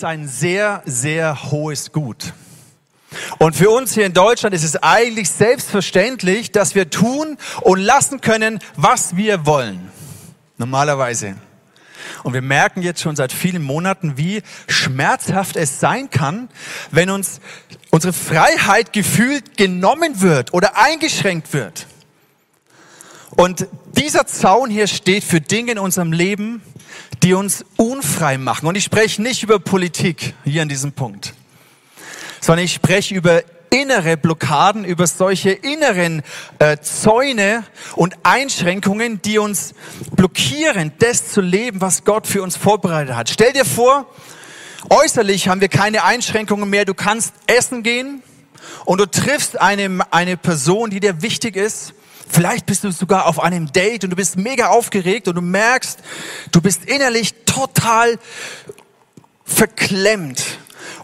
ist ein sehr, sehr hohes Gut. Und für uns hier in Deutschland ist es eigentlich selbstverständlich, dass wir tun und lassen können, was wir wollen. Normalerweise. Und wir merken jetzt schon seit vielen Monaten, wie schmerzhaft es sein kann, wenn uns unsere Freiheit gefühlt genommen wird oder eingeschränkt wird. Und dieser Zaun hier steht für Dinge in unserem Leben, die uns unfrei machen. Und ich spreche nicht über Politik hier an diesem Punkt, sondern ich spreche über innere Blockaden, über solche inneren äh, Zäune und Einschränkungen, die uns blockieren, das zu leben, was Gott für uns vorbereitet hat. Stell dir vor, äußerlich haben wir keine Einschränkungen mehr. Du kannst essen gehen und du triffst eine, eine Person, die dir wichtig ist. Vielleicht bist du sogar auf einem Date und du bist mega aufgeregt und du merkst, du bist innerlich total verklemmt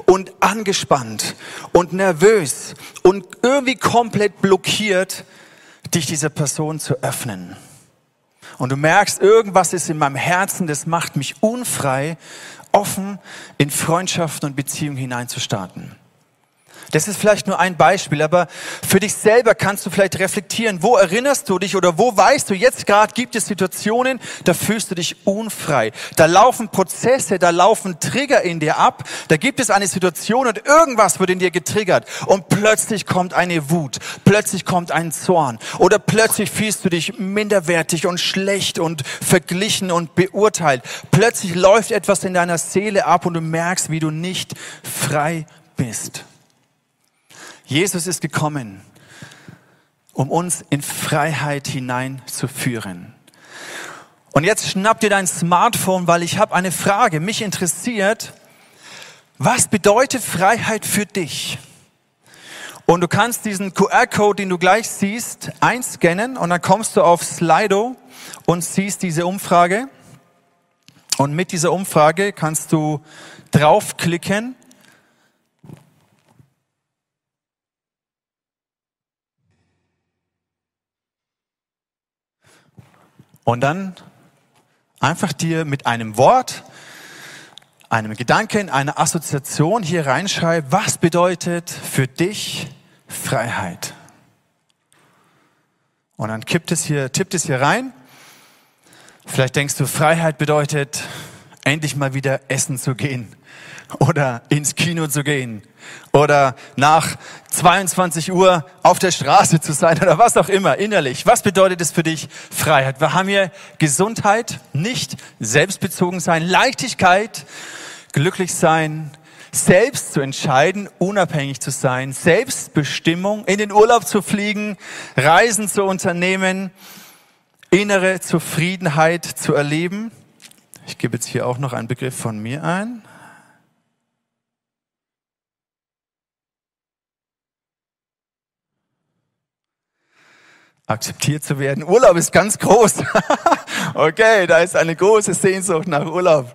und angespannt und nervös und irgendwie komplett blockiert, dich dieser Person zu öffnen. Und du merkst, irgendwas ist in meinem Herzen, das macht mich unfrei, offen in Freundschaften und Beziehungen hineinzustarten. Das ist vielleicht nur ein Beispiel, aber für dich selber kannst du vielleicht reflektieren, wo erinnerst du dich oder wo weißt du, jetzt gerade gibt es Situationen, da fühlst du dich unfrei. Da laufen Prozesse, da laufen Trigger in dir ab, da gibt es eine Situation und irgendwas wird in dir getriggert und plötzlich kommt eine Wut, plötzlich kommt ein Zorn oder plötzlich fühlst du dich minderwertig und schlecht und verglichen und beurteilt. Plötzlich läuft etwas in deiner Seele ab und du merkst, wie du nicht frei bist. Jesus ist gekommen, um uns in Freiheit hineinzuführen. Und jetzt schnapp dir dein Smartphone, weil ich habe eine Frage. Mich interessiert, was bedeutet Freiheit für dich? Und du kannst diesen QR-Code, den du gleich siehst, einscannen und dann kommst du auf Slido und siehst diese Umfrage. Und mit dieser Umfrage kannst du draufklicken Und dann einfach dir mit einem Wort, einem Gedanken, einer Assoziation hier reinschreiben, was bedeutet für dich Freiheit? Und dann kippt es hier, tippt es hier rein. Vielleicht denkst du, Freiheit bedeutet, endlich mal wieder essen zu gehen oder ins Kino zu gehen oder nach 22 Uhr auf der Straße zu sein oder was auch immer innerlich. Was bedeutet es für dich Freiheit? Wir haben hier Gesundheit, nicht selbstbezogen sein, Leichtigkeit, glücklich sein, selbst zu entscheiden, unabhängig zu sein, Selbstbestimmung, in den Urlaub zu fliegen, Reisen zu unternehmen, innere Zufriedenheit zu erleben. Ich gebe jetzt hier auch noch einen Begriff von mir ein. Akzeptiert zu werden. Urlaub ist ganz groß. okay, da ist eine große Sehnsucht nach Urlaub.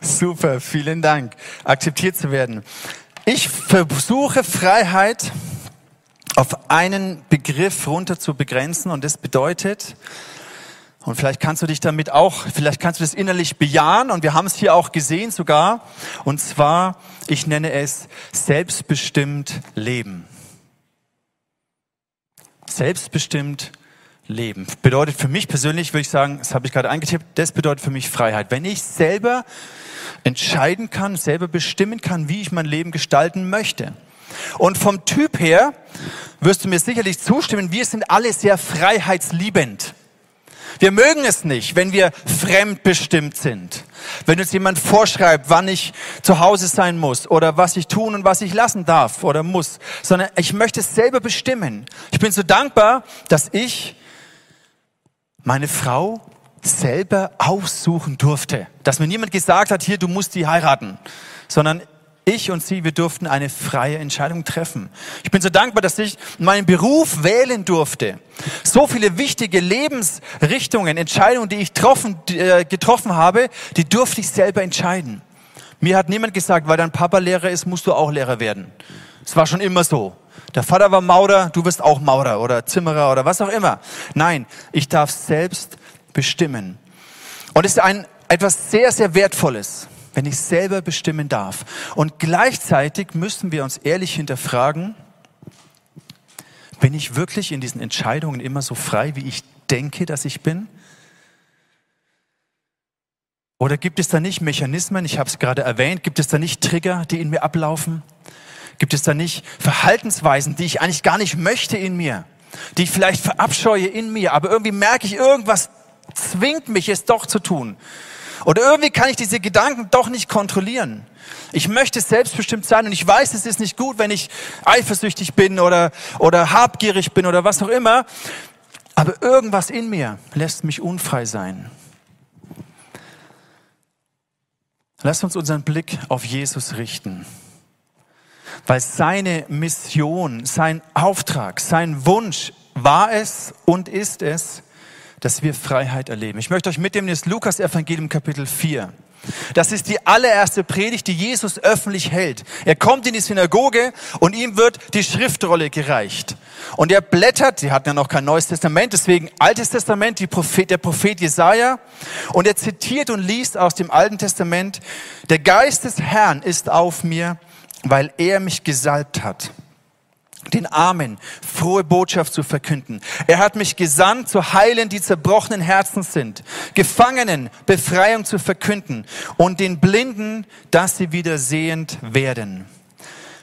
Super, vielen Dank. Akzeptiert zu werden. Ich versuche Freiheit auf einen Begriff runter zu begrenzen und das bedeutet, und vielleicht kannst du dich damit auch, vielleicht kannst du das innerlich bejahen und wir haben es hier auch gesehen sogar, und zwar, ich nenne es selbstbestimmt Leben selbstbestimmt leben. Bedeutet für mich persönlich, würde ich sagen, das habe ich gerade eingetippt, das bedeutet für mich Freiheit. Wenn ich selber entscheiden kann, selber bestimmen kann, wie ich mein Leben gestalten möchte. Und vom Typ her wirst du mir sicherlich zustimmen, wir sind alle sehr freiheitsliebend. Wir mögen es nicht, wenn wir fremdbestimmt sind. Wenn uns jemand vorschreibt, wann ich zu Hause sein muss oder was ich tun und was ich lassen darf oder muss, sondern ich möchte es selber bestimmen. Ich bin so dankbar, dass ich meine Frau selber aussuchen durfte. Dass mir niemand gesagt hat, hier, du musst die heiraten, sondern ich und sie, wir durften eine freie Entscheidung treffen. Ich bin so dankbar, dass ich meinen Beruf wählen durfte. So viele wichtige Lebensrichtungen, Entscheidungen, die ich getroffen, äh, getroffen habe, die durfte ich selber entscheiden. Mir hat niemand gesagt, weil dein Papa Lehrer ist, musst du auch Lehrer werden. Es war schon immer so. Der Vater war Maurer, du wirst auch Maurer oder Zimmerer oder was auch immer. Nein, ich darf selbst bestimmen. Und es ist ein, etwas sehr, sehr Wertvolles. Wenn ich selber bestimmen darf. Und gleichzeitig müssen wir uns ehrlich hinterfragen, bin ich wirklich in diesen Entscheidungen immer so frei, wie ich denke, dass ich bin? Oder gibt es da nicht Mechanismen, ich habe es gerade erwähnt, gibt es da nicht Trigger, die in mir ablaufen? Gibt es da nicht Verhaltensweisen, die ich eigentlich gar nicht möchte in mir, die ich vielleicht verabscheue in mir, aber irgendwie merke ich, irgendwas zwingt mich es doch zu tun. Oder irgendwie kann ich diese Gedanken doch nicht kontrollieren. Ich möchte selbstbestimmt sein und ich weiß, es ist nicht gut, wenn ich eifersüchtig bin oder, oder habgierig bin oder was auch immer. Aber irgendwas in mir lässt mich unfrei sein. Lass uns unseren Blick auf Jesus richten. Weil seine Mission, sein Auftrag, sein Wunsch war es und ist es, dass wir Freiheit erleben. Ich möchte euch mitnehmen in das Lukas-Evangelium Kapitel 4. Das ist die allererste Predigt, die Jesus öffentlich hält. Er kommt in die Synagoge und ihm wird die Schriftrolle gereicht. Und er blättert, sie hatten ja noch kein Neues Testament, deswegen Altes Testament, Prophet, der Prophet Jesaja. Und er zitiert und liest aus dem Alten Testament, der Geist des Herrn ist auf mir, weil er mich gesalbt hat den Armen frohe Botschaft zu verkünden. Er hat mich gesandt, zu heilen, die zerbrochenen Herzen sind, Gefangenen Befreiung zu verkünden und den Blinden, dass sie wieder sehend werden.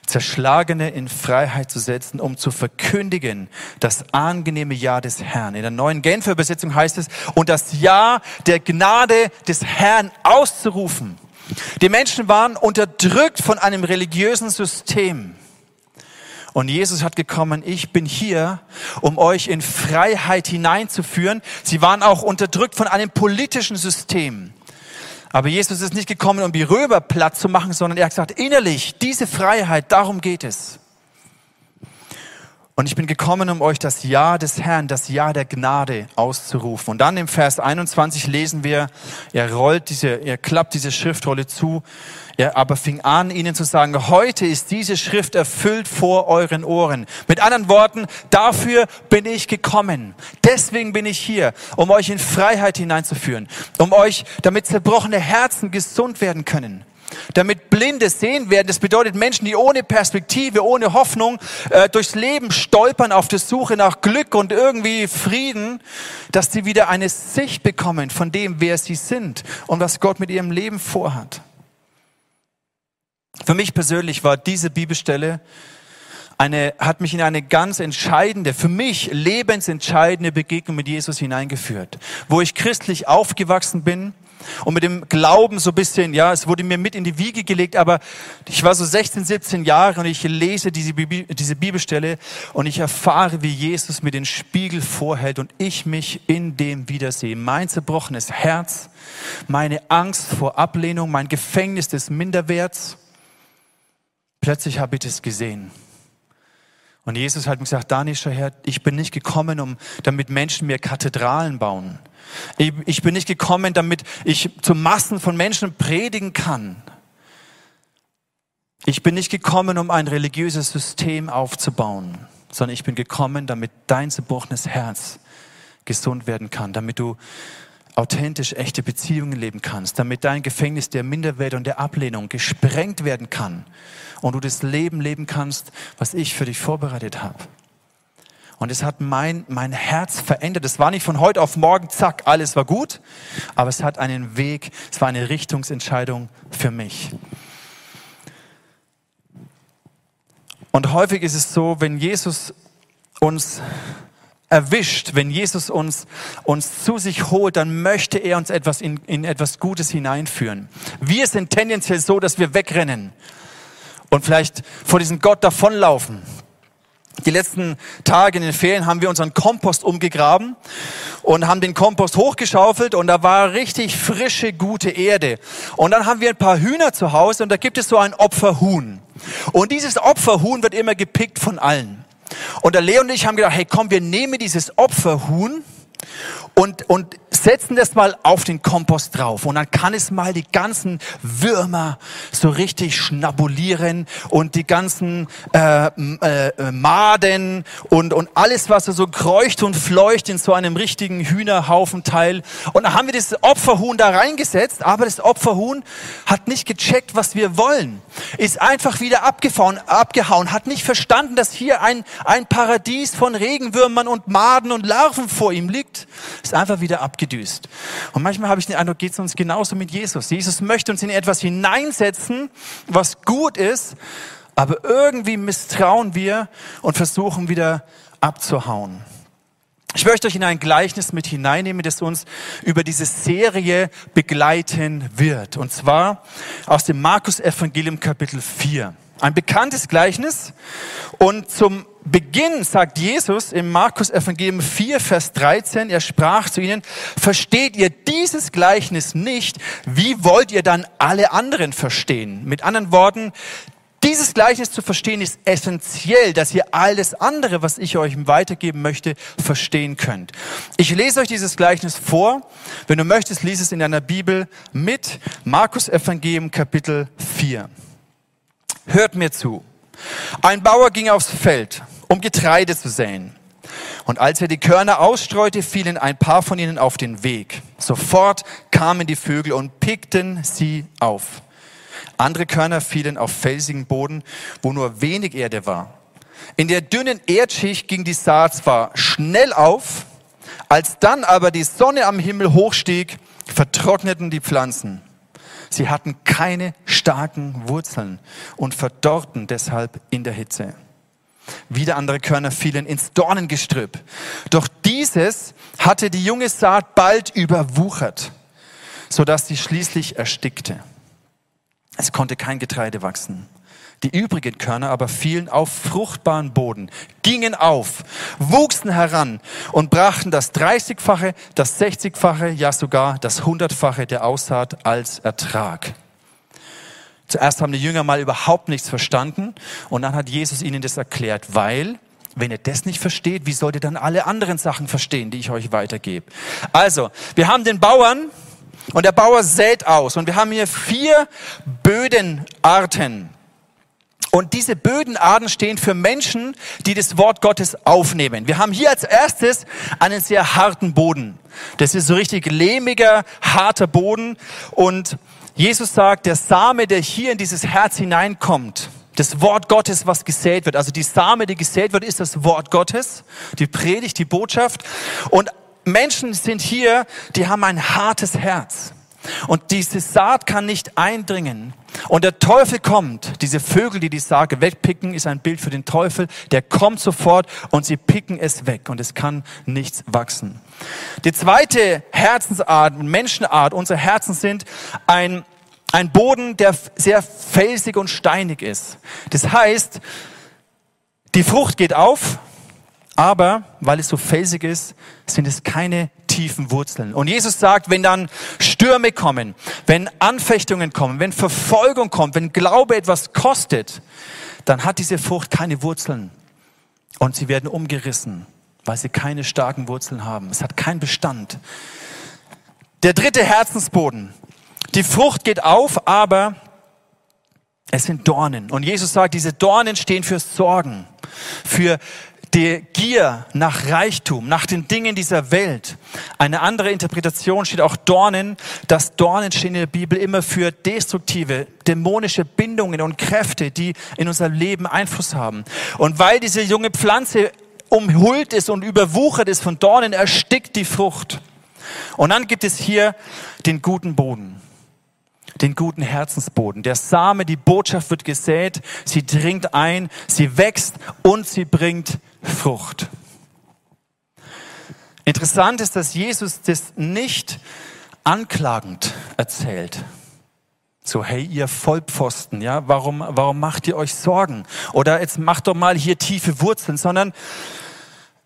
Zerschlagene in Freiheit zu setzen, um zu verkündigen das angenehme Ja des Herrn. In der neuen Genfer Übersetzung heißt es, und das Ja der Gnade des Herrn auszurufen. Die Menschen waren unterdrückt von einem religiösen System. Und Jesus hat gekommen, ich bin hier, um euch in Freiheit hineinzuführen. Sie waren auch unterdrückt von einem politischen System. Aber Jesus ist nicht gekommen, um die Römer platt zu machen, sondern er hat gesagt, innerlich, diese Freiheit, darum geht es. Und ich bin gekommen, um euch das Ja des Herrn, das Ja der Gnade auszurufen. Und dann im Vers 21 lesen wir, er rollt diese, er klappt diese Schriftrolle zu. Er aber fing an, ihnen zu sagen, heute ist diese Schrift erfüllt vor euren Ohren. Mit anderen Worten, dafür bin ich gekommen. Deswegen bin ich hier, um euch in Freiheit hineinzuführen, um euch, damit zerbrochene Herzen gesund werden können damit Blinde sehen werden. Das bedeutet Menschen, die ohne Perspektive, ohne Hoffnung äh, durchs Leben stolpern auf der Suche nach Glück und irgendwie Frieden, dass sie wieder eine Sicht bekommen von dem, wer sie sind und was Gott mit ihrem Leben vorhat. Für mich persönlich war diese Bibelstelle eine, hat mich in eine ganz entscheidende, für mich lebensentscheidende Begegnung mit Jesus hineingeführt, wo ich christlich aufgewachsen bin und mit dem Glauben so ein bisschen, ja, es wurde mir mit in die Wiege gelegt, aber ich war so 16, 17 Jahre und ich lese diese, Bibel, diese Bibelstelle und ich erfahre, wie Jesus mir den Spiegel vorhält und ich mich in dem wiedersehe. Mein zerbrochenes Herz, meine Angst vor Ablehnung, mein Gefängnis des Minderwerts. Plötzlich habe ich das gesehen. Und Jesus hat mir gesagt, Danischer Herr, ich bin nicht gekommen, um, damit Menschen mir Kathedralen bauen. Ich, ich bin nicht gekommen, damit ich zu Massen von Menschen predigen kann. Ich bin nicht gekommen, um ein religiöses System aufzubauen, sondern ich bin gekommen, damit dein zerbrochenes Herz gesund werden kann, damit du authentisch echte Beziehungen leben kannst, damit dein Gefängnis der Minderwert und der Ablehnung gesprengt werden kann und du das Leben leben kannst, was ich für dich vorbereitet habe. Und es hat mein, mein Herz verändert. Es war nicht von heute auf morgen, zack, alles war gut, aber es hat einen Weg, es war eine Richtungsentscheidung für mich. Und häufig ist es so, wenn Jesus uns erwischt, wenn Jesus uns, uns zu sich holt, dann möchte er uns etwas in, in etwas Gutes hineinführen. Wir sind tendenziell so, dass wir wegrennen und vielleicht vor diesem Gott davonlaufen. Die letzten Tage in den Ferien haben wir unseren Kompost umgegraben und haben den Kompost hochgeschaufelt und da war richtig frische, gute Erde. Und dann haben wir ein paar Hühner zu Hause und da gibt es so ein Opferhuhn. Und dieses Opferhuhn wird immer gepickt von allen. Und der Leo und ich haben gedacht, hey komm, wir nehmen dieses Opferhuhn und, und setzen das mal auf den Kompost drauf und dann kann es mal die ganzen Würmer so richtig schnabulieren und die ganzen äh, äh, Maden und, und alles, was so kreucht und fleucht in so einem richtigen Hühnerhaufenteil. Und dann haben wir das Opferhuhn da reingesetzt, aber das Opferhuhn hat nicht gecheckt, was wir wollen. Ist einfach wieder abgehauen, abgehauen hat nicht verstanden, dass hier ein, ein Paradies von Regenwürmern und Maden und Larven vor ihm liegt. Ist einfach wieder abgehauen abgedüst. Und manchmal habe ich den Eindruck, geht es uns genauso mit Jesus. Jesus möchte uns in etwas hineinsetzen, was gut ist, aber irgendwie misstrauen wir und versuchen wieder abzuhauen. Ich möchte euch in ein Gleichnis mit hineinnehmen, das uns über diese Serie begleiten wird. Und zwar aus dem Markus Evangelium Kapitel 4. Ein bekanntes Gleichnis. Und zum Beginn sagt Jesus im Markus Evangelium 4, Vers 13, er sprach zu ihnen, versteht ihr dieses Gleichnis nicht, wie wollt ihr dann alle anderen verstehen? Mit anderen Worten, dieses Gleichnis zu verstehen ist essentiell, dass ihr alles andere, was ich euch weitergeben möchte, verstehen könnt. Ich lese euch dieses Gleichnis vor. Wenn du möchtest, lies es in deiner Bibel mit Markus Evangelium Kapitel 4. Hört mir zu. Ein Bauer ging aufs Feld, um Getreide zu säen. Und als er die Körner ausstreute, fielen ein paar von ihnen auf den Weg. Sofort kamen die Vögel und pickten sie auf. Andere Körner fielen auf felsigen Boden, wo nur wenig Erde war. In der dünnen Erdschicht ging die Saat zwar schnell auf, als dann aber die Sonne am Himmel hochstieg, vertrockneten die Pflanzen. Sie hatten keine starken Wurzeln und verdorrten deshalb in der Hitze. Wieder andere Körner fielen ins Dornengestrüpp. Doch dieses hatte die junge Saat bald überwuchert, sodass sie schließlich erstickte. Es konnte kein Getreide wachsen. Die übrigen Körner aber fielen auf fruchtbaren Boden, gingen auf, wuchsen heran und brachten das 30-fache, das 60-fache, ja sogar das 100-fache der Aussaat als Ertrag. Zuerst haben die Jünger mal überhaupt nichts verstanden und dann hat Jesus ihnen das erklärt, weil wenn ihr das nicht versteht, wie sollt ihr dann alle anderen Sachen verstehen, die ich euch weitergebe? Also, wir haben den Bauern und der Bauer sät aus und wir haben hier vier Bödenarten. Und diese Bödenarten stehen für Menschen, die das Wort Gottes aufnehmen. Wir haben hier als erstes einen sehr harten Boden. Das ist so richtig lehmiger, harter Boden. Und Jesus sagt, der Same, der hier in dieses Herz hineinkommt, das Wort Gottes, was gesät wird, also die Same, die gesät wird, ist das Wort Gottes, die Predigt, die Botschaft. Und Menschen sind hier, die haben ein hartes Herz. Und diese Saat kann nicht eindringen. Und der Teufel kommt. Diese Vögel, die die Saat wegpicken, ist ein Bild für den Teufel. Der kommt sofort und sie picken es weg und es kann nichts wachsen. Die zweite Herzensart, Menschenart, unsere Herzen sind ein, ein Boden, der sehr felsig und steinig ist. Das heißt, die Frucht geht auf, aber weil es so felsig ist, sind es keine tiefen Wurzeln. Und Jesus sagt, wenn dann Stürme kommen, wenn Anfechtungen kommen, wenn Verfolgung kommt, wenn Glaube etwas kostet, dann hat diese Frucht keine Wurzeln. Und sie werden umgerissen, weil sie keine starken Wurzeln haben. Es hat keinen Bestand. Der dritte Herzensboden. Die Frucht geht auf, aber es sind Dornen. Und Jesus sagt, diese Dornen stehen für Sorgen, für die Gier nach Reichtum, nach den Dingen dieser Welt. Eine andere Interpretation steht auch Dornen. Das Dornen stehen in der Bibel immer für destruktive, dämonische Bindungen und Kräfte, die in unser Leben Einfluss haben. Und weil diese junge Pflanze umhüllt ist und überwuchert ist von Dornen, erstickt die Frucht. Und dann gibt es hier den guten Boden den guten Herzensboden. Der Same, die Botschaft wird gesät, sie dringt ein, sie wächst und sie bringt Frucht. Interessant ist, dass Jesus das nicht anklagend erzählt. So, hey, ihr Vollpfosten, ja, warum, warum macht ihr euch Sorgen? Oder jetzt macht doch mal hier tiefe Wurzeln, sondern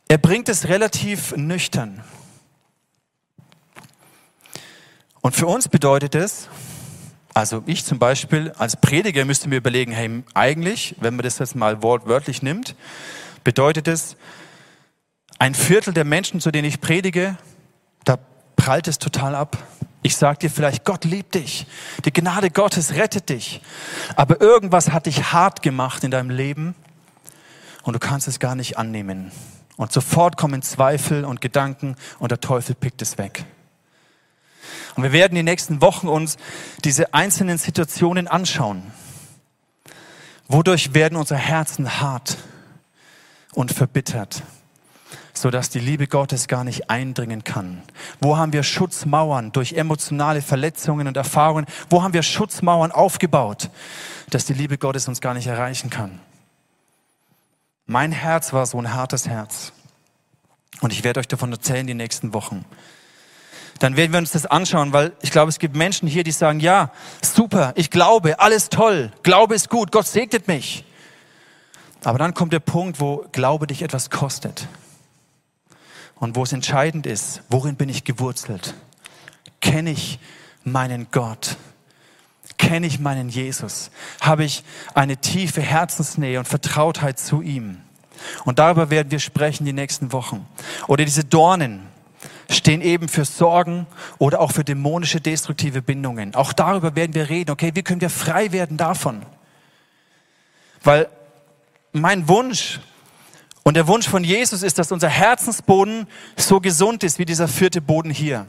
er bringt es relativ nüchtern. Und für uns bedeutet es, also ich zum Beispiel als Prediger müsste mir überlegen, hey, eigentlich, wenn man das jetzt mal wortwörtlich nimmt, bedeutet es, ein Viertel der Menschen, zu denen ich predige, da prallt es total ab. Ich sag dir vielleicht, Gott liebt dich. Die Gnade Gottes rettet dich. Aber irgendwas hat dich hart gemacht in deinem Leben und du kannst es gar nicht annehmen. Und sofort kommen Zweifel und Gedanken und der Teufel pickt es weg. Und wir werden die nächsten Wochen uns diese einzelnen Situationen anschauen. Wodurch werden unsere Herzen hart und verbittert, sodass die Liebe Gottes gar nicht eindringen kann? Wo haben wir Schutzmauern durch emotionale Verletzungen und Erfahrungen? Wo haben wir Schutzmauern aufgebaut, dass die Liebe Gottes uns gar nicht erreichen kann? Mein Herz war so ein hartes Herz. Und ich werde euch davon erzählen die nächsten Wochen. Dann werden wir uns das anschauen, weil ich glaube, es gibt Menschen hier, die sagen, ja, super, ich glaube, alles toll, Glaube ist gut, Gott segnet mich. Aber dann kommt der Punkt, wo Glaube dich etwas kostet. Und wo es entscheidend ist, worin bin ich gewurzelt? Kenne ich meinen Gott? Kenne ich meinen Jesus? Habe ich eine tiefe Herzensnähe und Vertrautheit zu ihm? Und darüber werden wir sprechen die nächsten Wochen. Oder diese Dornen stehen eben für Sorgen oder auch für dämonische destruktive Bindungen. Auch darüber werden wir reden. Okay, wie können wir frei werden davon? Weil mein Wunsch und der Wunsch von Jesus ist, dass unser Herzensboden so gesund ist wie dieser vierte Boden hier.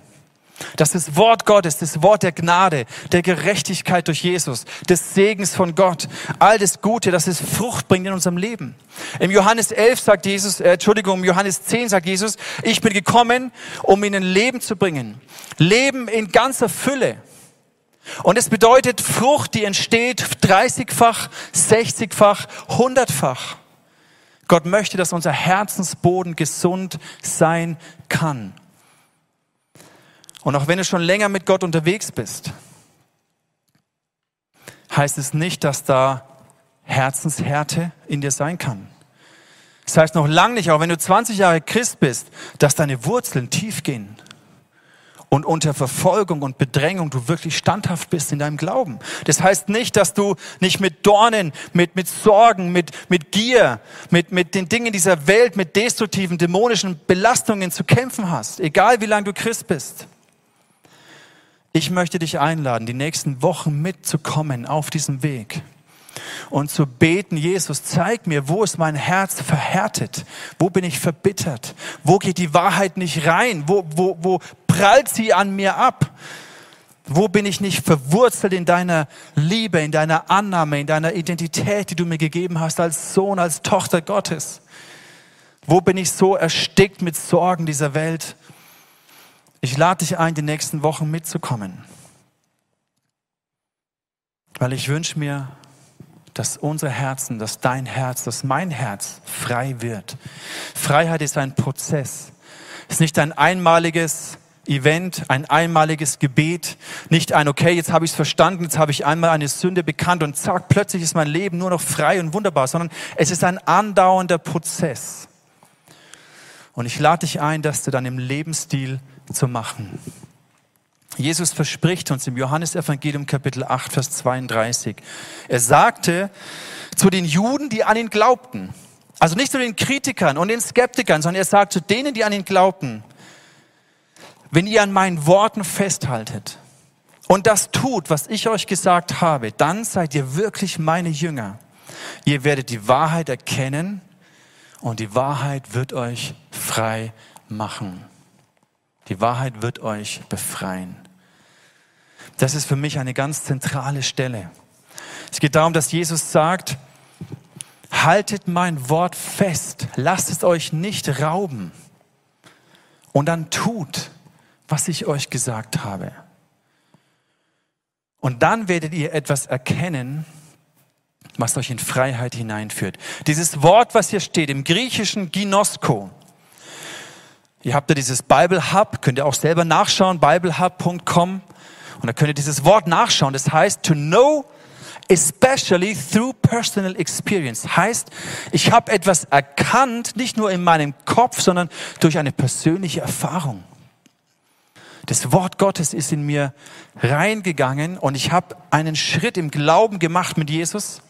Das Wort Gottes, das Wort der Gnade, der Gerechtigkeit durch Jesus, des Segens von Gott, all das Gute, dass es Frucht bringt in unserem Leben. Im Johannes 11 sagt Jesus, äh, Entschuldigung, im Johannes 10 sagt Jesus, ich bin gekommen, um ihnen Leben zu bringen. Leben in ganzer Fülle. Und es bedeutet Frucht, die entsteht 30-fach, 60-fach, 100-fach. Gott möchte, dass unser Herzensboden gesund sein kann. Und auch wenn du schon länger mit Gott unterwegs bist, heißt es nicht, dass da Herzenshärte in dir sein kann. Das heißt noch lange nicht, auch wenn du 20 Jahre Christ bist, dass deine Wurzeln tief gehen und unter Verfolgung und Bedrängung du wirklich standhaft bist in deinem Glauben. Das heißt nicht, dass du nicht mit Dornen, mit, mit Sorgen, mit, mit Gier, mit, mit den Dingen dieser Welt, mit destruktiven, dämonischen Belastungen zu kämpfen hast, egal wie lange du Christ bist. Ich möchte dich einladen, die nächsten Wochen mitzukommen auf diesem Weg und zu beten, Jesus, zeig mir, wo ist mein Herz verhärtet? Wo bin ich verbittert? Wo geht die Wahrheit nicht rein? Wo, wo, wo prallt sie an mir ab? Wo bin ich nicht verwurzelt in deiner Liebe, in deiner Annahme, in deiner Identität, die du mir gegeben hast als Sohn, als Tochter Gottes? Wo bin ich so erstickt mit Sorgen dieser Welt? Ich lade dich ein, die nächsten Wochen mitzukommen. Weil ich wünsche mir, dass unser Herzen, dass dein Herz, dass mein Herz frei wird. Freiheit ist ein Prozess. Es ist nicht ein einmaliges Event, ein einmaliges Gebet, nicht ein, okay, jetzt habe ich es verstanden, jetzt habe ich einmal eine Sünde bekannt und zack, plötzlich ist mein Leben nur noch frei und wunderbar, sondern es ist ein andauernder Prozess. Und ich lade dich ein, dass du dann im Lebensstil zu machen. Jesus verspricht uns im Johannesevangelium Kapitel 8, Vers 32. Er sagte zu den Juden, die an ihn glaubten, also nicht zu den Kritikern und den Skeptikern, sondern er sagt zu denen, die an ihn glaubten, wenn ihr an meinen Worten festhaltet und das tut, was ich euch gesagt habe, dann seid ihr wirklich meine Jünger. Ihr werdet die Wahrheit erkennen und die Wahrheit wird euch frei machen. Die Wahrheit wird euch befreien. Das ist für mich eine ganz zentrale Stelle. Es geht darum, dass Jesus sagt, haltet mein Wort fest, lasst es euch nicht rauben und dann tut, was ich euch gesagt habe. Und dann werdet ihr etwas erkennen, was euch in Freiheit hineinführt. Dieses Wort, was hier steht, im griechischen Ginosko, Ihr habt ja dieses Bible Hub, könnt ihr auch selber nachschauen, biblehub.com. Und da könnt ihr dieses Wort nachschauen. Das heißt, to know especially through personal experience. Heißt, ich habe etwas erkannt, nicht nur in meinem Kopf, sondern durch eine persönliche Erfahrung. Das Wort Gottes ist in mir reingegangen und ich habe einen Schritt im Glauben gemacht mit Jesus.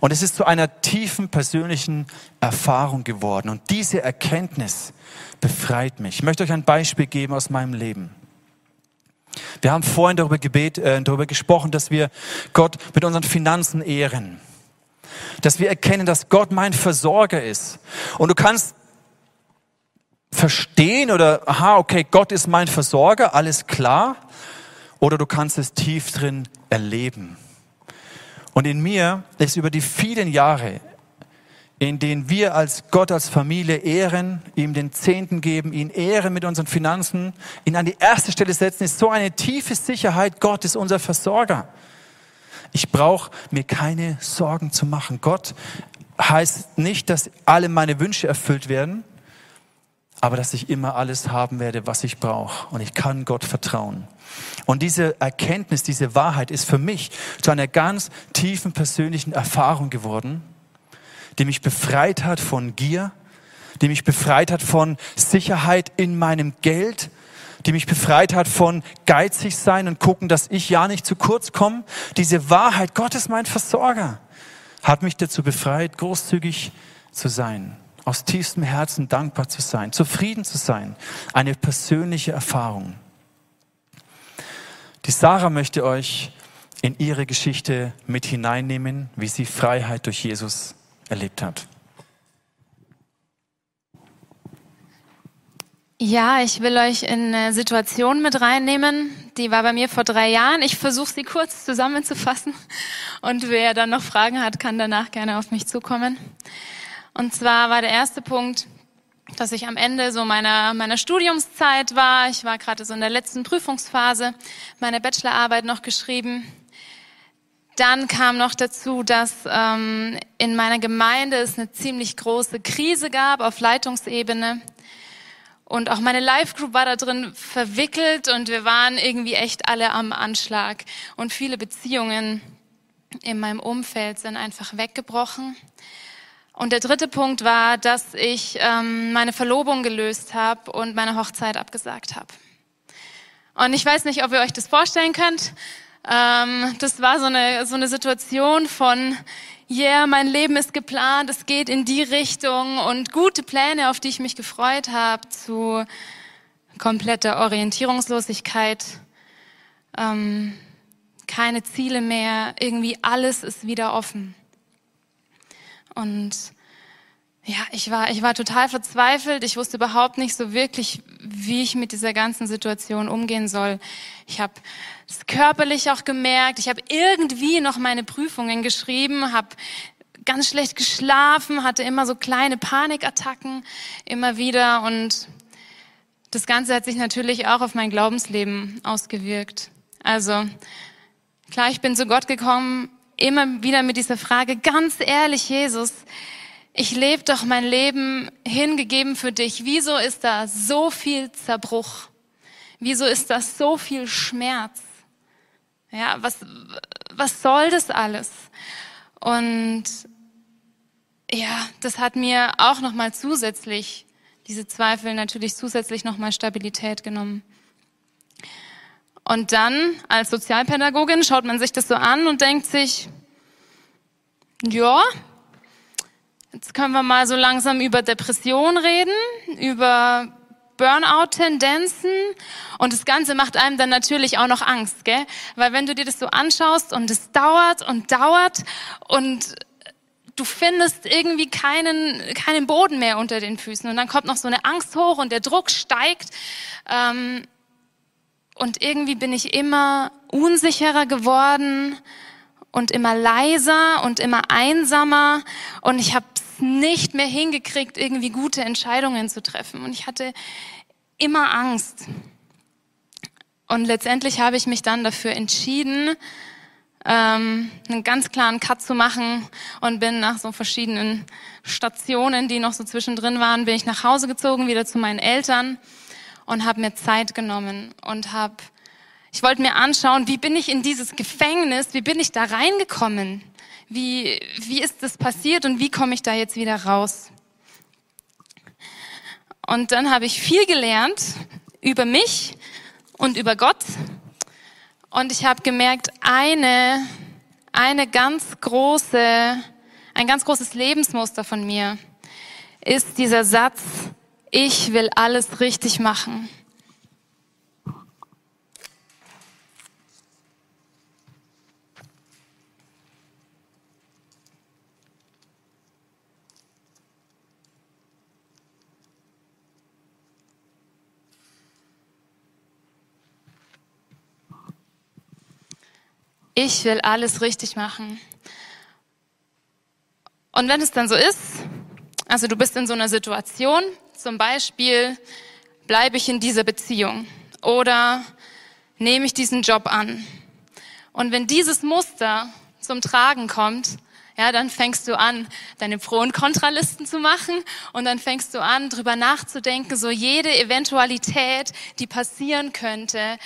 Und es ist zu einer tiefen persönlichen Erfahrung geworden. Und diese Erkenntnis befreit mich. Ich möchte euch ein Beispiel geben aus meinem Leben. Wir haben vorhin darüber, gebet, äh, darüber gesprochen, dass wir Gott mit unseren Finanzen ehren. Dass wir erkennen, dass Gott mein Versorger ist. Und du kannst verstehen oder, aha, okay, Gott ist mein Versorger, alles klar. Oder du kannst es tief drin erleben. Und in mir ist über die vielen Jahre, in denen wir als Gott, als Familie ehren, ihm den Zehnten geben, ihn ehren mit unseren Finanzen, ihn an die erste Stelle setzen, ist so eine tiefe Sicherheit, Gott ist unser Versorger. Ich brauche mir keine Sorgen zu machen. Gott heißt nicht, dass alle meine Wünsche erfüllt werden, aber dass ich immer alles haben werde, was ich brauche. Und ich kann Gott vertrauen. Und diese Erkenntnis, diese Wahrheit ist für mich zu einer ganz tiefen persönlichen Erfahrung geworden, die mich befreit hat von Gier, die mich befreit hat von Sicherheit in meinem Geld, die mich befreit hat von geizig sein und gucken, dass ich ja nicht zu kurz komme. Diese Wahrheit, Gott ist mein Versorger, hat mich dazu befreit, großzügig zu sein aus tiefstem Herzen dankbar zu sein, zufrieden zu sein. Eine persönliche Erfahrung. Die Sarah möchte euch in ihre Geschichte mit hineinnehmen, wie sie Freiheit durch Jesus erlebt hat. Ja, ich will euch in eine Situation mit reinnehmen, die war bei mir vor drei Jahren. Ich versuche sie kurz zusammenzufassen und wer dann noch Fragen hat, kann danach gerne auf mich zukommen. Und zwar war der erste Punkt, dass ich am Ende so meiner, meiner Studiumszeit war. Ich war gerade so in der letzten Prüfungsphase, meine Bachelorarbeit noch geschrieben. Dann kam noch dazu, dass ähm, in meiner Gemeinde es eine ziemlich große Krise gab auf Leitungsebene. Und auch meine Live Group war da drin verwickelt und wir waren irgendwie echt alle am Anschlag. Und viele Beziehungen in meinem Umfeld sind einfach weggebrochen. Und der dritte Punkt war, dass ich ähm, meine Verlobung gelöst habe und meine Hochzeit abgesagt habe. Und ich weiß nicht, ob ihr euch das vorstellen könnt. Ähm, das war so eine, so eine Situation von, yeah, mein Leben ist geplant, es geht in die Richtung und gute Pläne, auf die ich mich gefreut habe, zu kompletter Orientierungslosigkeit, ähm, keine Ziele mehr, irgendwie alles ist wieder offen. Und ja, ich war, ich war total verzweifelt. Ich wusste überhaupt nicht so wirklich, wie ich mit dieser ganzen Situation umgehen soll. Ich habe es körperlich auch gemerkt. Ich habe irgendwie noch meine Prüfungen geschrieben, habe ganz schlecht geschlafen, hatte immer so kleine Panikattacken immer wieder und das Ganze hat sich natürlich auch auf mein Glaubensleben ausgewirkt. Also klar, ich bin zu Gott gekommen, immer wieder mit dieser Frage, ganz ehrlich, Jesus, ich lebe doch mein Leben hingegeben für dich. Wieso ist da so viel Zerbruch? Wieso ist da so viel Schmerz? Ja, was, was soll das alles? Und ja, das hat mir auch nochmal zusätzlich, diese Zweifel natürlich zusätzlich nochmal Stabilität genommen. Und dann als Sozialpädagogin schaut man sich das so an und denkt sich, ja, jetzt können wir mal so langsam über Depression reden, über Burnout-Tendenzen und das Ganze macht einem dann natürlich auch noch Angst, gell? Weil wenn du dir das so anschaust und es dauert und dauert und du findest irgendwie keinen, keinen Boden mehr unter den Füßen und dann kommt noch so eine Angst hoch und der Druck steigt, ähm, und irgendwie bin ich immer unsicherer geworden und immer leiser und immer einsamer und ich habe es nicht mehr hingekriegt, irgendwie gute Entscheidungen zu treffen. Und ich hatte immer Angst. Und letztendlich habe ich mich dann dafür entschieden, ähm, einen ganz klaren Cut zu machen und bin nach so verschiedenen Stationen, die noch so zwischendrin waren, bin ich nach Hause gezogen, wieder zu meinen Eltern und habe mir Zeit genommen und habe, ich wollte mir anschauen, wie bin ich in dieses Gefängnis, wie bin ich da reingekommen, wie, wie ist das passiert und wie komme ich da jetzt wieder raus. Und dann habe ich viel gelernt über mich und über Gott. Und ich habe gemerkt, eine, eine ganz große ein ganz großes Lebensmuster von mir ist dieser Satz, ich will alles richtig machen. Ich will alles richtig machen. Und wenn es dann so ist, also du bist in so einer Situation, zum Beispiel bleibe ich in dieser Beziehung oder nehme ich diesen Job an. Und wenn dieses Muster zum Tragen kommt, ja, dann fängst du an, deine Pro- und Kontralisten zu machen und dann fängst du an, drüber nachzudenken, so jede Eventualität, die passieren könnte,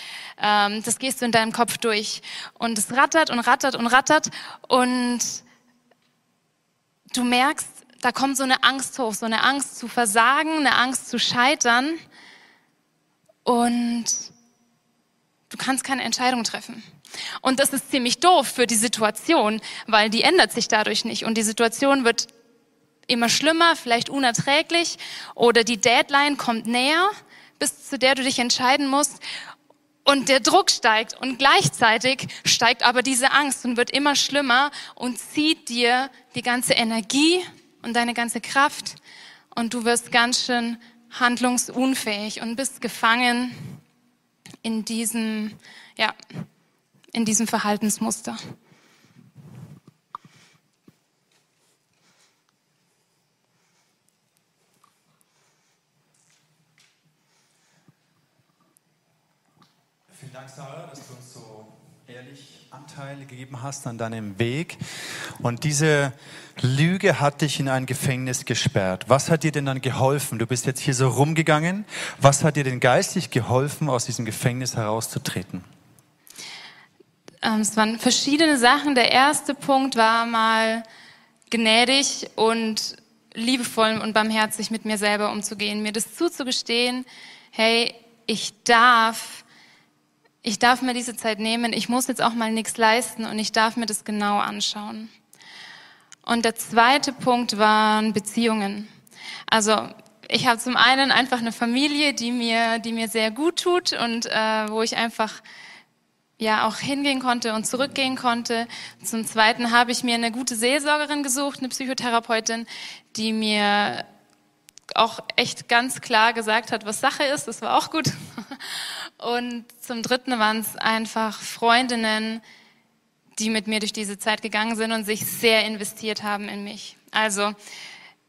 ähm, das gehst du in deinem Kopf durch und es rattert und rattert und rattert und du merkst, da kommt so eine Angst hoch, so eine Angst zu versagen, eine Angst zu scheitern. Und du kannst keine Entscheidung treffen. Und das ist ziemlich doof für die Situation, weil die ändert sich dadurch nicht. Und die Situation wird immer schlimmer, vielleicht unerträglich. Oder die Deadline kommt näher, bis zu der du dich entscheiden musst. Und der Druck steigt. Und gleichzeitig steigt aber diese Angst und wird immer schlimmer und zieht dir die ganze Energie und deine ganze Kraft und du wirst ganz schön handlungsunfähig und bist gefangen in diesem, ja, in diesem Verhaltensmuster. Vielen Dank, Sarah, dass du uns so ehrlich Anteil gegeben hast an deinem Weg. Und diese Lüge hat dich in ein Gefängnis gesperrt. Was hat dir denn dann geholfen? Du bist jetzt hier so rumgegangen. Was hat dir denn geistig geholfen, aus diesem Gefängnis herauszutreten? Ähm, es waren verschiedene Sachen. Der erste Punkt war mal gnädig und liebevoll und barmherzig mit mir selber umzugehen, mir das zuzugestehen, hey, ich darf, ich darf mir diese Zeit nehmen, ich muss jetzt auch mal nichts leisten und ich darf mir das genau anschauen. Und der zweite Punkt waren Beziehungen. Also ich habe zum einen einfach eine Familie, die mir, die mir sehr gut tut und äh, wo ich einfach ja auch hingehen konnte und zurückgehen konnte. Zum Zweiten habe ich mir eine gute Seelsorgerin gesucht, eine Psychotherapeutin, die mir auch echt ganz klar gesagt hat, was Sache ist. Das war auch gut. Und zum Dritten waren es einfach Freundinnen, die mit mir durch diese Zeit gegangen sind und sich sehr investiert haben in mich. Also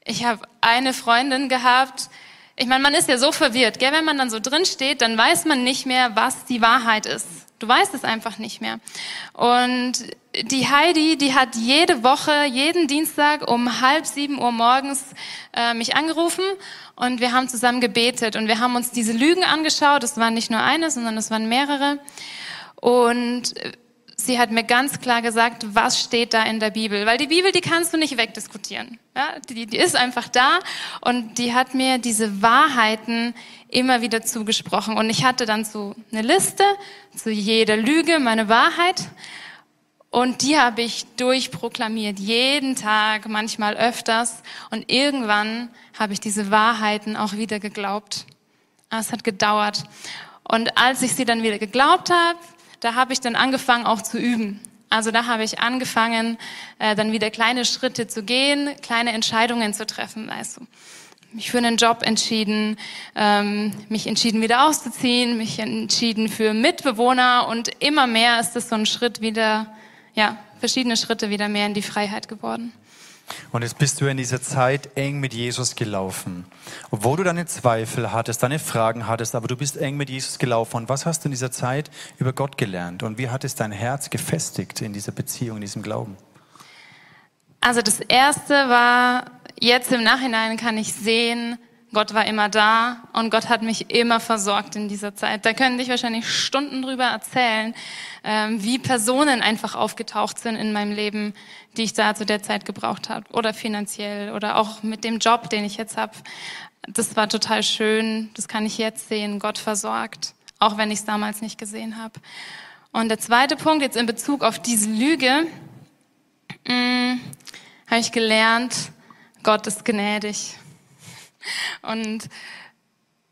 ich habe eine Freundin gehabt, ich meine, man ist ja so verwirrt, gell? wenn man dann so drin steht, dann weiß man nicht mehr, was die Wahrheit ist. Du weißt es einfach nicht mehr. Und die Heidi, die hat jede Woche, jeden Dienstag um halb sieben Uhr morgens äh, mich angerufen und wir haben zusammen gebetet und wir haben uns diese Lügen angeschaut. Es waren nicht nur eine, sondern es waren mehrere. Und sie hat mir ganz klar gesagt, was steht da in der Bibel. Weil die Bibel, die kannst du nicht wegdiskutieren. Ja, die, die ist einfach da und die hat mir diese Wahrheiten immer wieder zugesprochen. Und ich hatte dann so eine Liste zu jeder Lüge, meine Wahrheit. Und die habe ich durchproklamiert, jeden Tag, manchmal öfters. Und irgendwann habe ich diese Wahrheiten auch wieder geglaubt. Aber es hat gedauert. Und als ich sie dann wieder geglaubt habe, da habe ich dann angefangen auch zu üben. Also da habe ich angefangen, äh, dann wieder kleine Schritte zu gehen, kleine Entscheidungen zu treffen, weißt du. Mich für einen Job entschieden, ähm, mich entschieden wieder auszuziehen, mich entschieden für Mitbewohner und immer mehr ist es so ein Schritt wieder, ja, verschiedene Schritte wieder mehr in die Freiheit geworden. Und jetzt bist du in dieser Zeit eng mit Jesus gelaufen. Obwohl du deine Zweifel hattest, deine Fragen hattest, aber du bist eng mit Jesus gelaufen. Und was hast du in dieser Zeit über Gott gelernt? Und wie hat es dein Herz gefestigt in dieser Beziehung, in diesem Glauben? Also das erste war, jetzt im Nachhinein kann ich sehen, Gott war immer da und Gott hat mich immer versorgt in dieser Zeit. Da können dich wahrscheinlich Stunden drüber erzählen, ähm, wie Personen einfach aufgetaucht sind in meinem Leben, die ich da zu der Zeit gebraucht habe. Oder finanziell oder auch mit dem Job, den ich jetzt habe. Das war total schön. Das kann ich jetzt sehen. Gott versorgt. Auch wenn ich es damals nicht gesehen habe. Und der zweite Punkt jetzt in Bezug auf diese Lüge. Mm, habe ich gelernt, Gott ist gnädig. Und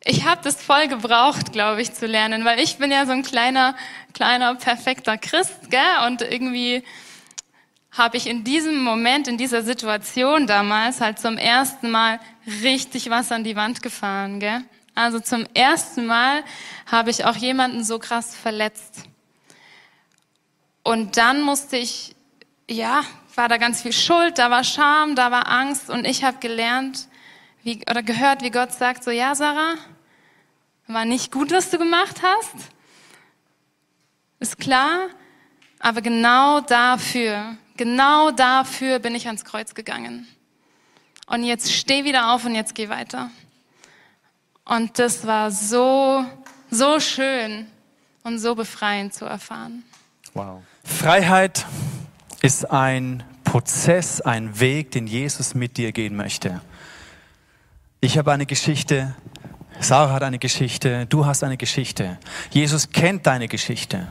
ich habe das voll gebraucht, glaube ich, zu lernen, weil ich bin ja so ein kleiner, kleiner, perfekter Christ, gell? Und irgendwie habe ich in diesem Moment, in dieser Situation damals halt zum ersten Mal richtig was an die Wand gefahren, gell? Also zum ersten Mal habe ich auch jemanden so krass verletzt. Und dann musste ich, ja, war da ganz viel Schuld, da war Scham, da war Angst und ich habe gelernt wie, oder gehört, wie Gott sagt, so, ja, Sarah, war nicht gut, was du gemacht hast. Ist klar. Aber genau dafür, genau dafür bin ich ans Kreuz gegangen. Und jetzt steh wieder auf und jetzt geh weiter. Und das war so, so schön und so befreiend zu erfahren. Wow. Freiheit ist ein Prozess, ein Weg, den Jesus mit dir gehen möchte. Ich habe eine Geschichte Sarah hat eine Geschichte, du hast eine Geschichte. Jesus kennt deine Geschichte.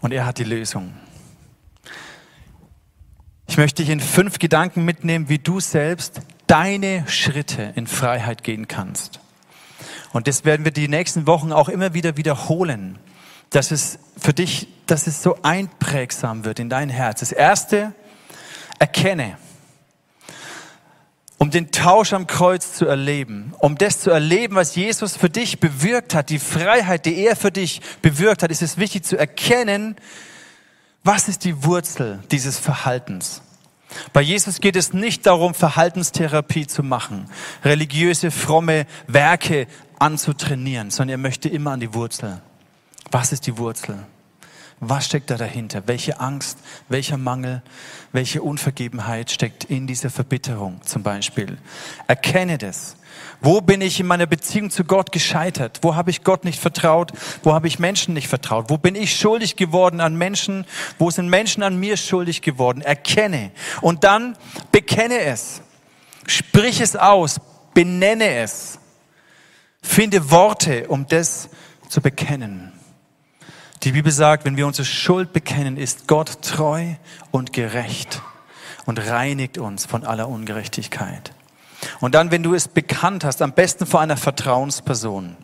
Und er hat die Lösung. Ich möchte dich in fünf Gedanken mitnehmen, wie du selbst deine Schritte in Freiheit gehen kannst. Und das werden wir die nächsten Wochen auch immer wieder wiederholen, dass es für dich, dass es so einprägsam wird in dein Herz. Das erste, erkenne, um den Tausch am Kreuz zu erleben, um das zu erleben, was Jesus für dich bewirkt hat, die Freiheit, die er für dich bewirkt hat, ist es wichtig zu erkennen, was ist die Wurzel dieses Verhaltens. Bei Jesus geht es nicht darum, Verhaltenstherapie zu machen, religiöse, fromme Werke anzutrainieren, sondern er möchte immer an die Wurzel. Was ist die Wurzel? Was steckt da dahinter? Welche Angst, welcher Mangel, welche Unvergebenheit steckt in dieser Verbitterung zum Beispiel? Erkenne das. Wo bin ich in meiner Beziehung zu Gott gescheitert? Wo habe ich Gott nicht vertraut? Wo habe ich Menschen nicht vertraut? Wo bin ich schuldig geworden an Menschen? Wo sind Menschen an mir schuldig geworden? Erkenne. Und dann bekenne es. Sprich es aus. Benenne es. Finde Worte, um das zu bekennen. Die Bibel sagt, wenn wir unsere Schuld bekennen, ist Gott treu und gerecht und reinigt uns von aller Ungerechtigkeit. Und dann, wenn du es bekannt hast, am besten vor einer Vertrauensperson,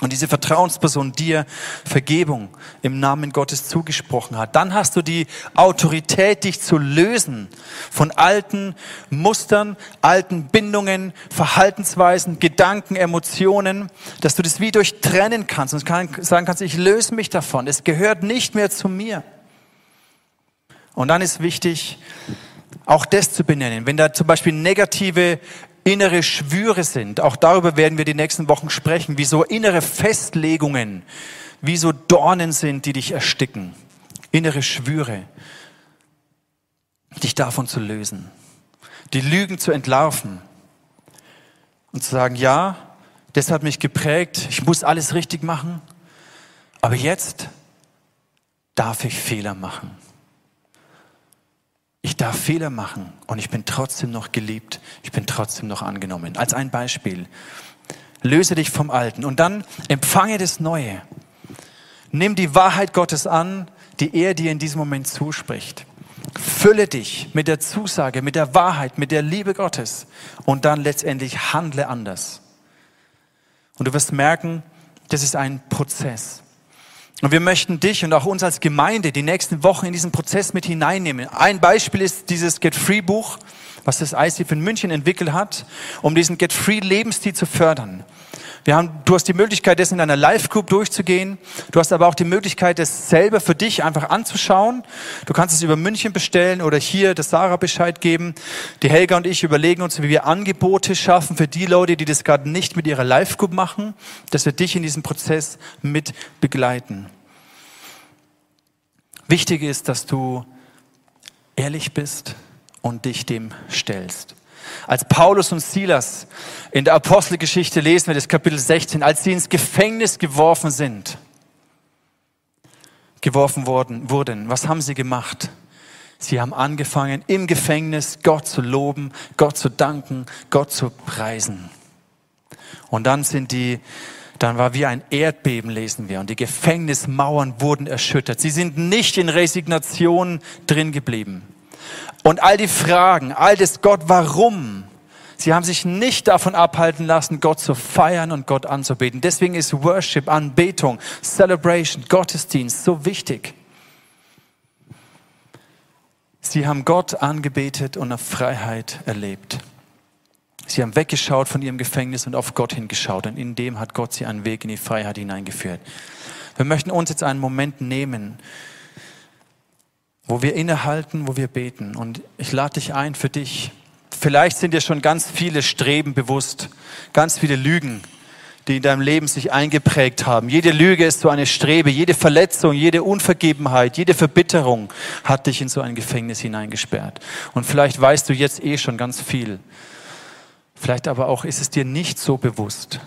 und diese Vertrauensperson dir Vergebung im Namen Gottes zugesprochen hat, dann hast du die Autorität, dich zu lösen von alten Mustern, alten Bindungen, Verhaltensweisen, Gedanken, Emotionen, dass du das wie durchtrennen kannst und sagen kannst, ich löse mich davon, es gehört nicht mehr zu mir. Und dann ist wichtig, auch das zu benennen. Wenn da zum Beispiel negative innere Schwüre sind. Auch darüber werden wir die nächsten Wochen sprechen, wie so innere Festlegungen, wie so Dornen sind, die dich ersticken. Innere Schwüre, dich davon zu lösen. Die Lügen zu entlarven und zu sagen, ja, das hat mich geprägt, ich muss alles richtig machen, aber jetzt darf ich Fehler machen. Ich darf Fehler machen und ich bin trotzdem noch geliebt, ich bin trotzdem noch angenommen. Als ein Beispiel. Löse dich vom Alten und dann empfange das Neue. Nimm die Wahrheit Gottes an, die er dir in diesem Moment zuspricht. Fülle dich mit der Zusage, mit der Wahrheit, mit der Liebe Gottes und dann letztendlich handle anders. Und du wirst merken, das ist ein Prozess. Und wir möchten dich und auch uns als Gemeinde die nächsten Wochen in diesen Prozess mit hineinnehmen. Ein Beispiel ist dieses Get Free Buch, was das ICF in München entwickelt hat, um diesen Get Free Lebensstil zu fördern. Wir haben, du hast die Möglichkeit, das in einer Live-Group durchzugehen. Du hast aber auch die Möglichkeit, das selber für dich einfach anzuschauen. Du kannst es über München bestellen oder hier das Sarah Bescheid geben. Die Helga und ich überlegen uns, wie wir Angebote schaffen für die Leute, die das gerade nicht mit ihrer Live-Group machen, dass wir dich in diesem Prozess mit begleiten. Wichtig ist, dass du ehrlich bist und dich dem stellst. Als Paulus und Silas in der Apostelgeschichte lesen wir das Kapitel 16, als sie ins Gefängnis geworfen sind, geworfen worden, wurden, was haben sie gemacht? Sie haben angefangen, im Gefängnis Gott zu loben, Gott zu danken, Gott zu preisen. Und dann sind die, dann war wie ein Erdbeben, lesen wir, und die Gefängnismauern wurden erschüttert. Sie sind nicht in Resignation drin geblieben. Und all die Fragen, all das Gott, warum, sie haben sich nicht davon abhalten lassen, Gott zu feiern und Gott anzubeten. Deswegen ist Worship, Anbetung, Celebration, Gottesdienst so wichtig. Sie haben Gott angebetet und auf Freiheit erlebt. Sie haben weggeschaut von ihrem Gefängnis und auf Gott hingeschaut. Und in dem hat Gott sie einen Weg in die Freiheit hineingeführt. Wir möchten uns jetzt einen Moment nehmen, wo wir innehalten, wo wir beten. Und ich lade dich ein für dich. Vielleicht sind dir schon ganz viele Streben bewusst, ganz viele Lügen, die in deinem Leben sich eingeprägt haben. Jede Lüge ist so eine Strebe, jede Verletzung, jede Unvergebenheit, jede Verbitterung hat dich in so ein Gefängnis hineingesperrt. Und vielleicht weißt du jetzt eh schon ganz viel. Vielleicht aber auch ist es dir nicht so bewusst.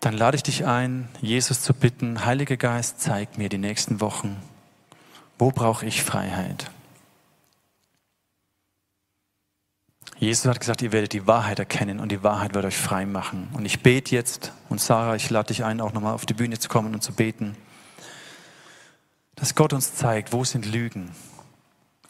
Dann lade ich dich ein, Jesus zu bitten, Heiliger Geist, zeig mir die nächsten Wochen, wo brauche ich Freiheit? Jesus hat gesagt, ihr werdet die Wahrheit erkennen und die Wahrheit wird euch frei machen. Und ich bete jetzt, und Sarah, ich lade dich ein, auch nochmal auf die Bühne zu kommen und zu beten, dass Gott uns zeigt, wo sind Lügen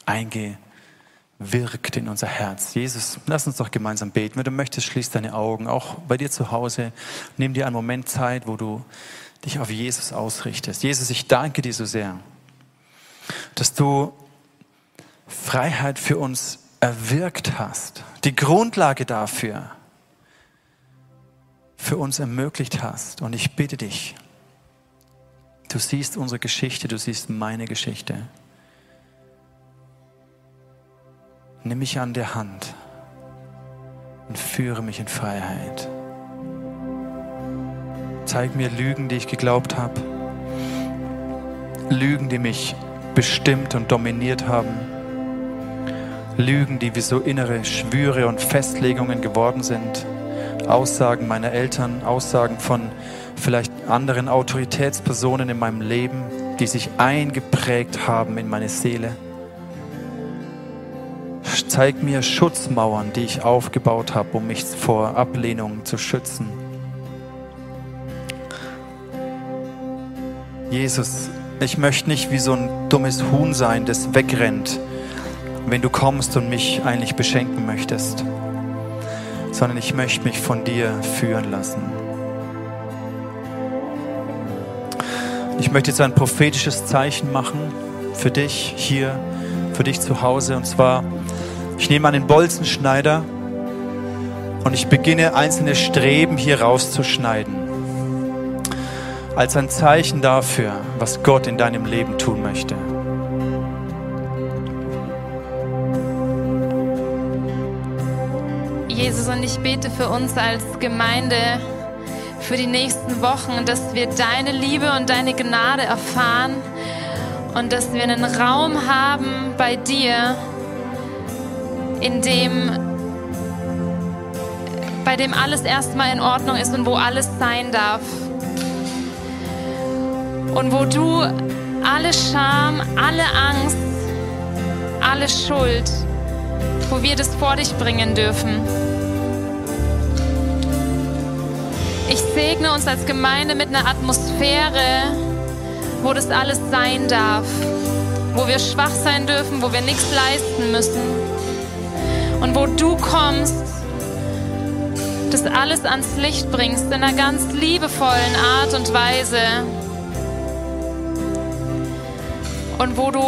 eingewirkt in unser Herz. Jesus, lass uns doch gemeinsam beten. Wenn du möchtest, schließ deine Augen, auch bei dir zu Hause. Nimm dir einen Moment Zeit, wo du dich auf Jesus ausrichtest. Jesus, ich danke dir so sehr, dass du Freiheit für uns erwirkt hast, die Grundlage dafür für uns ermöglicht hast. Und ich bitte dich, du siehst unsere Geschichte, du siehst meine Geschichte. Nimm mich an der Hand und führe mich in Freiheit. Zeig mir Lügen, die ich geglaubt habe. Lügen, die mich bestimmt und dominiert haben Lügen, die wie so innere Schwüre und Festlegungen geworden sind. Aussagen meiner Eltern, Aussagen von vielleicht anderen Autoritätspersonen in meinem Leben, die sich eingeprägt haben in meine Seele. Zeig mir Schutzmauern, die ich aufgebaut habe, um mich vor Ablehnung zu schützen. Jesus, ich möchte nicht wie so ein dummes Huhn sein, das wegrennt wenn du kommst und mich eigentlich beschenken möchtest, sondern ich möchte mich von dir führen lassen. Ich möchte jetzt ein prophetisches Zeichen machen für dich hier, für dich zu Hause. Und zwar, ich nehme einen Bolzenschneider und ich beginne einzelne Streben hier rauszuschneiden. Als ein Zeichen dafür, was Gott in deinem Leben tun möchte. Jesus, und ich bete für uns als Gemeinde für die nächsten Wochen, dass wir deine Liebe und deine Gnade erfahren und dass wir einen Raum haben bei dir, in dem bei dem alles erstmal in Ordnung ist und wo alles sein darf. Und wo du alle Scham, alle Angst, alle Schuld, wo wir das vor dich bringen dürfen. Ich segne uns als Gemeinde mit einer Atmosphäre, wo das alles sein darf, wo wir schwach sein dürfen, wo wir nichts leisten müssen und wo du kommst, das alles ans Licht bringst in einer ganz liebevollen Art und Weise und wo du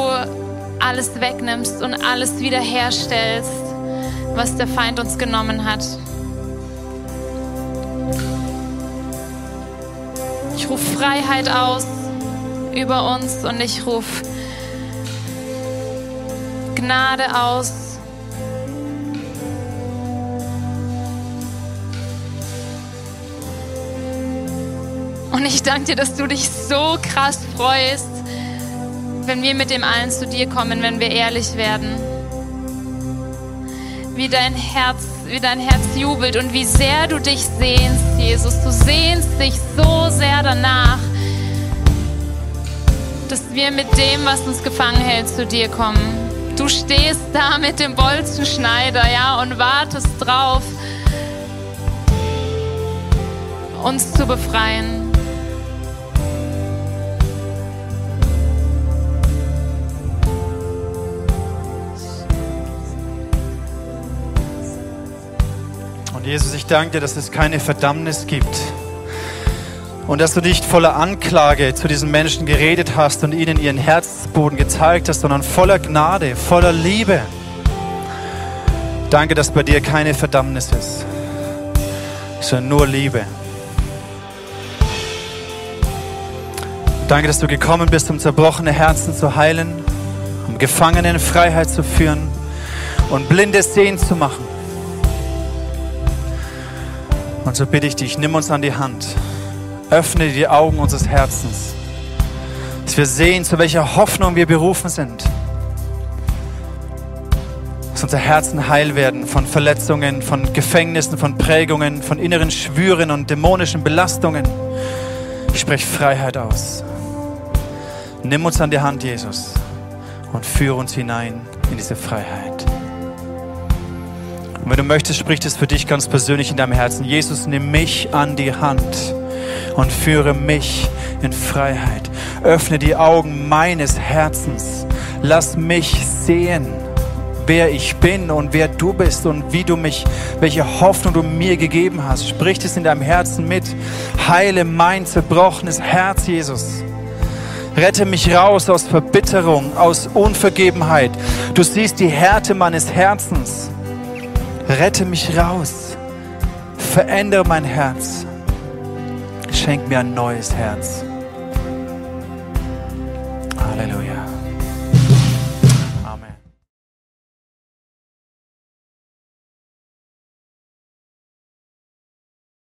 alles wegnimmst und alles wiederherstellst, was der Feind uns genommen hat. Ich rufe Freiheit aus über uns und ich rufe Gnade aus. Und ich danke dir, dass du dich so krass freust, wenn wir mit dem allen zu dir kommen, wenn wir ehrlich werden. Wie dein Herz, wie dein Herz jubelt und wie sehr du dich sehnst, Jesus. Du sehnst dich so sehr danach, dass wir mit dem, was uns gefangen hält, zu dir kommen. Du stehst da mit dem Bolzenschneider, ja, und wartest drauf, uns zu befreien. Jesus, ich danke dir, dass es keine Verdammnis gibt. Und dass du nicht voller Anklage zu diesen Menschen geredet hast und ihnen ihren Herzboden gezeigt hast, sondern voller Gnade, voller Liebe. Danke, dass bei dir keine Verdammnis ist, sondern nur Liebe. Danke, dass du gekommen bist, um zerbrochene Herzen zu heilen, um Gefangene in Freiheit zu führen und blinde Sehen zu machen. Und so bitte ich dich, nimm uns an die Hand. Öffne die Augen unseres Herzens, dass wir sehen, zu welcher Hoffnung wir berufen sind. Dass unsere Herzen heil werden von Verletzungen, von Gefängnissen, von Prägungen, von inneren Schwüren und dämonischen Belastungen. Ich spreche Freiheit aus. Nimm uns an die Hand, Jesus, und führe uns hinein in diese Freiheit. Und wenn du möchtest, sprich es für dich ganz persönlich in deinem Herzen. Jesus, nimm mich an die Hand und führe mich in Freiheit. Öffne die Augen meines Herzens. Lass mich sehen, wer ich bin und wer du bist und wie du mich, welche Hoffnung du mir gegeben hast. Sprich es in deinem Herzen mit. Heile mein zerbrochenes Herz, Jesus. Rette mich raus aus Verbitterung, aus Unvergebenheit. Du siehst die Härte meines Herzens. Rette mich raus. Verändere mein Herz. Schenk mir ein neues Herz.